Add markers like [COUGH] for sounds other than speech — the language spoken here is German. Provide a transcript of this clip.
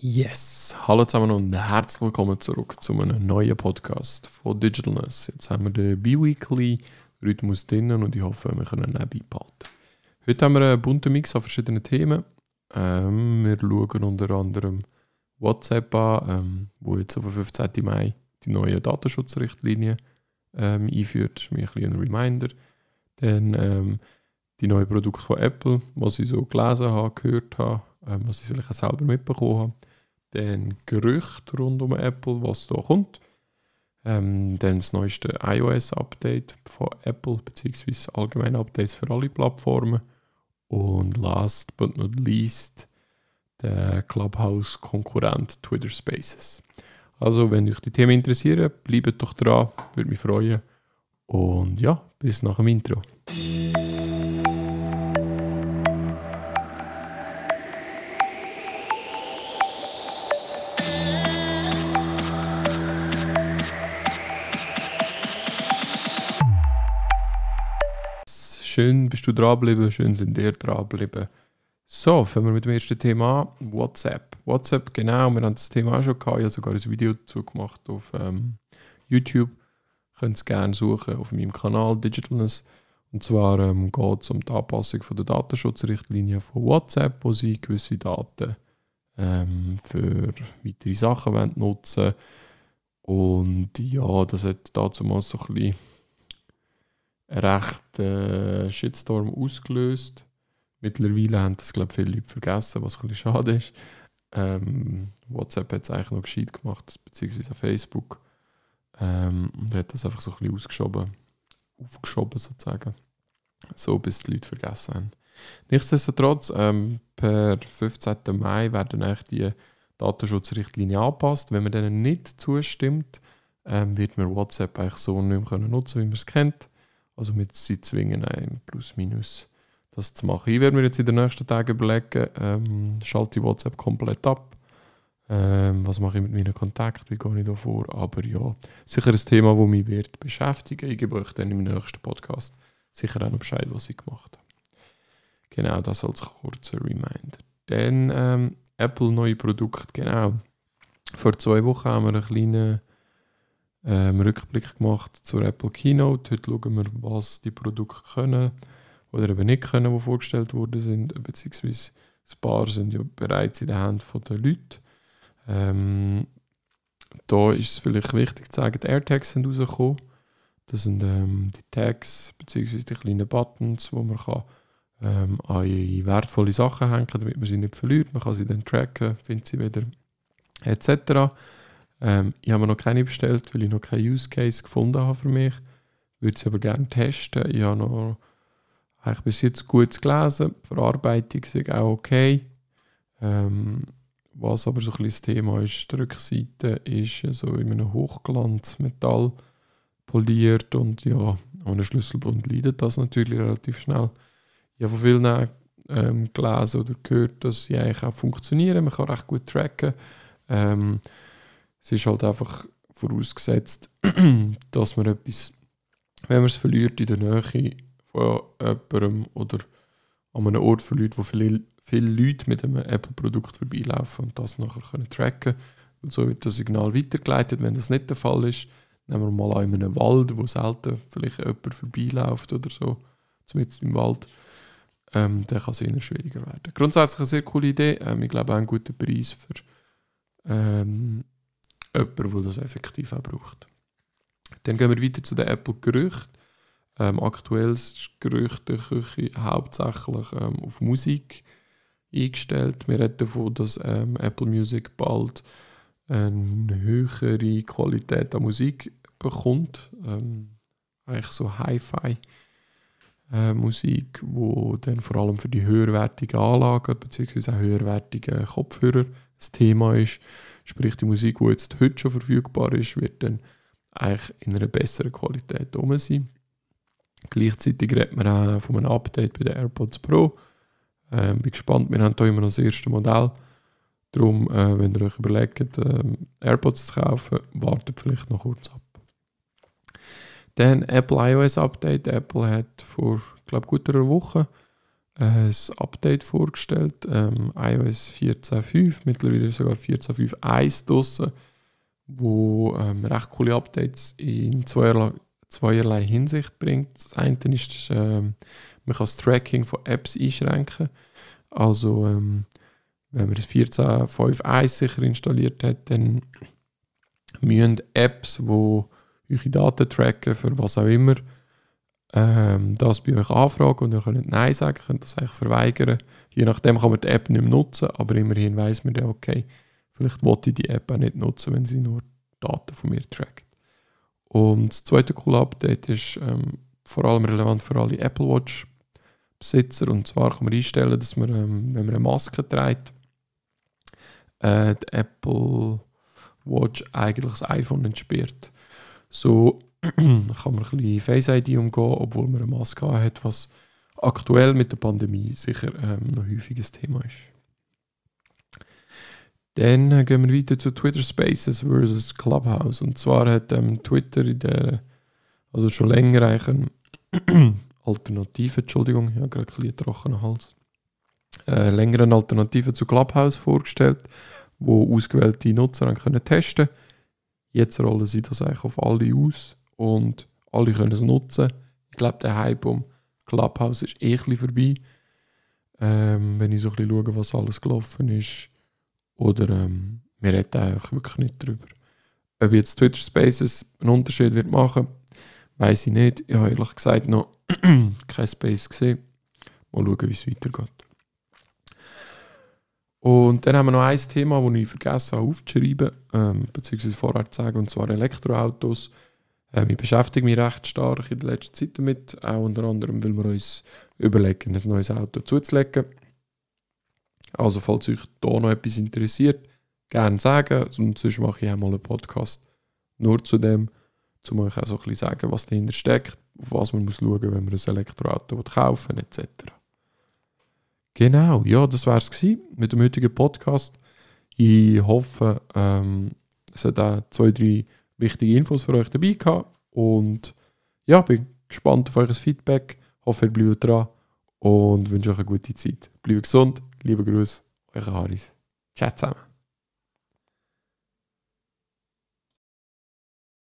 Yes, hallo zusammen und herzlich willkommen zurück zu einem neuen Podcast von Digitalness. Jetzt haben wir den B-Weekly Rhythmus drinnen und ich hoffe, wir können ihn nebenbei behalten. Heute haben wir einen bunten Mix an verschiedenen Themen. Ähm, wir schauen unter anderem WhatsApp an, ähm, wo jetzt auf 15. Mai die neue Datenschutzrichtlinie ähm, einführt. Das ist mir ein, ein Reminder. Dann ähm, die neuen Produkte von Apple, was ich so gelesen habe, gehört habe, ähm, was ich vielleicht auch selber mitbekommen habe. Dann Gerüchte rund um Apple, was da kommt. Ähm, dann das neueste iOS-Update von Apple, beziehungsweise allgemeine Updates für alle Plattformen. Und last but not least der Clubhouse-Konkurrent Twitter Spaces. Also, wenn euch die Themen interessieren, bleibt doch dran, würde mich freuen. Und ja, bis nach dem Intro. Du dranbleiben, schön sind ihr dranbleiben. So, fangen wir mit dem ersten Thema an. WhatsApp. WhatsApp, genau, wir haben das Thema auch schon gehabt. Ich habe sogar ein Video dazu gemacht auf ähm, YouTube. Könnt es gerne suchen auf meinem Kanal Digitalness. Und zwar ähm, geht es um die Anpassung von der Datenschutzrichtlinie von WhatsApp, wo sie gewisse Daten ähm, für weitere Sachen wollen nutzen Und ja, das hat dazu mal so ein bisschen recht äh, Shitstorm ausgelöst. Mittlerweile haben das, glaube viele Leute vergessen, was ein bisschen schade ist. Ähm, WhatsApp hat es eigentlich noch gescheit gemacht, beziehungsweise Facebook. Ähm, und hat das einfach so ein bisschen ausgeschoben, aufgeschoben sozusagen. So, bis die Leute vergessen haben. Nichtsdestotrotz, ähm, per 15. Mai werden eigentlich die Datenschutzrichtlinien angepasst. Wenn man denen nicht zustimmt, ähm, wird man WhatsApp eigentlich so nicht mehr nutzen können wie man es kennt. Also mit sie zwingen ein plus minus das zu machen. Ich werde mir jetzt in den nächsten Tagen überlegen, ähm, schalte ich WhatsApp komplett ab. Ähm, was mache ich mit meinen Kontakten, wie gehe ich da vor? Aber ja, sicher ein Thema, das mich wird beschäftigen. Ich gebe euch dann im nächsten Podcast sicher auch noch Bescheid, was ich gemacht habe. Genau, das als kurzer Reminder. Dann ähm, Apple neue Produkte, genau. Vor zwei Wochen haben wir einen kleinen ähm, Rückblick gemacht zur Apple Keynote. Heute schauen wir, was die Produkte können oder eben nicht können, die vorgestellt worden sind, beziehungsweise ein paar sind ja bereits in der Hand der Leute. Ähm, da ist es vielleicht wichtig zu sagen, die AirTags sind rausgekommen. Das sind ähm, die Tags bzw. die kleinen Buttons, wo man kann, ähm, an wertvolle Sachen hängen kann, damit man sie nicht verliert. Man kann sie dann tracken, findet sie wieder etc. Ähm, ich habe noch keine bestellt, weil ich noch keinen Use Case gefunden habe für mich. Ich würde sie aber gerne testen. Ich habe noch eigentlich bis jetzt gut gelesen. Die Verarbeitung ist auch okay. Ähm, was aber so ein bisschen das Thema ist, die Rückseite ist so in einem Hochglanzmetall poliert und ja, einem Schlüsselbund leidet das natürlich relativ schnell. Ich habe von vielen ähm, gelesen oder gehört, dass sie eigentlich auch funktionieren. Man kann recht gut tracken. Ähm, es ist halt einfach vorausgesetzt, [CLEARS THROAT] dass man etwas, wenn man es verliert in der Nähe von jemandem oder an einem Ort verliert, wo viele, viele Leute mit einem Apple-Produkt vorbeilaufen und das nachher können tracken können. so wird das Signal weitergeleitet. Wenn das nicht der Fall ist, nehmen wir mal an in einem Wald, wo selten vielleicht jemand vorbeiläuft oder so, zumindest im Wald, ähm, dann kann es eher schwieriger werden. Grundsätzlich eine sehr coole Idee. Ähm, ich glaube auch ein guter Preis für ähm, jemand, der das effektiv auch braucht. Dann gehen wir weiter zu den Apple-Gerüchten. Ähm, aktuell ist Gerüchteküche hauptsächlich ähm, auf Musik eingestellt. Wir reden davon, dass ähm, Apple Music bald eine höhere Qualität an Musik bekommt. Ähm, eigentlich so Hi-Fi. Äh, Musik, wo dann vor allem für die höherwertigen Anlagen bzw. auch höherwertigen Kopfhörer das Thema ist. Sprich, die Musik, die jetzt heute schon verfügbar ist, wird dann eigentlich in einer besseren Qualität um sein. Gleichzeitig redet man auch von einem Update bei den AirPods Pro. Ähm, bin gespannt, wir haben hier immer noch das erste Modell. Darum, äh, wenn ihr euch überlegt, äh, AirPods zu kaufen, wartet vielleicht noch kurz ab. Dann Apple iOS Update. Apple hat vor, glaube gut einer Woche ein Update vorgestellt, ähm, iOS 14.5, mittlerweile sogar 14.5.1 draussen, wo ähm, recht coole Updates in zweierlei, zweierlei Hinsicht bringt. Das eine ist, ähm, man kann das Tracking von Apps einschränken. Also ähm, wenn man das 14.5.1 sicher installiert hat, dann müssen Apps, die eure Daten tracken, für was auch immer, ähm, das bei euch anfragen und ihr könnt Nein sagen, könnt das eigentlich verweigern. Je nachdem kann man die App nicht mehr nutzen, aber immerhin weiß man dann, okay, vielleicht wollte ich die App auch nicht nutzen, wenn sie nur Daten von mir trackt. Und das zweite coole Update ist ähm, vor allem relevant für alle Apple Watch Besitzer und zwar kann man einstellen, dass man, ähm, wenn man eine Maske trägt, äh, die Apple Watch eigentlich das iPhone entsperrt. So [CLEARS THROAT] kann man ein bisschen Face ID umgehen, obwohl man eine Maske hat, was aktuell mit der Pandemie sicher ähm, noch häufiges Thema ist. Dann äh, gehen wir weiter zu Twitter Spaces versus Clubhouse. Und zwar hat ähm, Twitter in der, also schon länger eigentlich eine [CLEARS THROAT] Alternative, Entschuldigung, habe gerade ein bisschen trockenen Hals, äh, länger eine Alternative zu Clubhouse vorgestellt, wo ausgewählte Nutzer können testen. Jetzt rollen sie das eigentlich auf alle aus und alle können es nutzen. Ich glaube, der Hype um Clubhouse ist eh ein vorbei. Ähm, wenn ich so ein bisschen schaue, was alles gelaufen ist. Oder ähm, wir reden eigentlich wirklich nicht darüber. Ob jetzt Twitch Spaces einen Unterschied wird machen, weiß ich nicht. Ich habe ehrlich gesagt noch [CLEARS THROAT] kein Space gesehen. Mal schauen, wie es weitergeht. Und dann haben wir noch ein Thema, das ich vergessen habe aufzuschreiben, ähm, beziehungsweise vorher zu sagen, und zwar Elektroautos. Ähm, ich beschäftige mich recht stark in der letzten Zeit damit, auch unter anderem, weil wir uns überlegen, ein neues Auto zuzulegen. Also falls euch da noch etwas interessiert, gerne sagen. Und sonst mache ich auch mal einen Podcast nur zu dem, um euch auch so ein bisschen sagen, was dahinter steckt, auf was man muss schauen, wenn man ein Elektroauto kaufen will, etc. Genau, ja, das war es mit dem heutigen Podcast. Ich hoffe, ähm, es hat auch zwei, drei wichtige Infos für euch dabei gehabt. Und ja, bin gespannt auf euer Feedback. Hoffe, ihr bleibt dran und wünsche euch eine gute Zeit. Bleibt gesund, liebe Grüße, euer Haris. Ciao zusammen.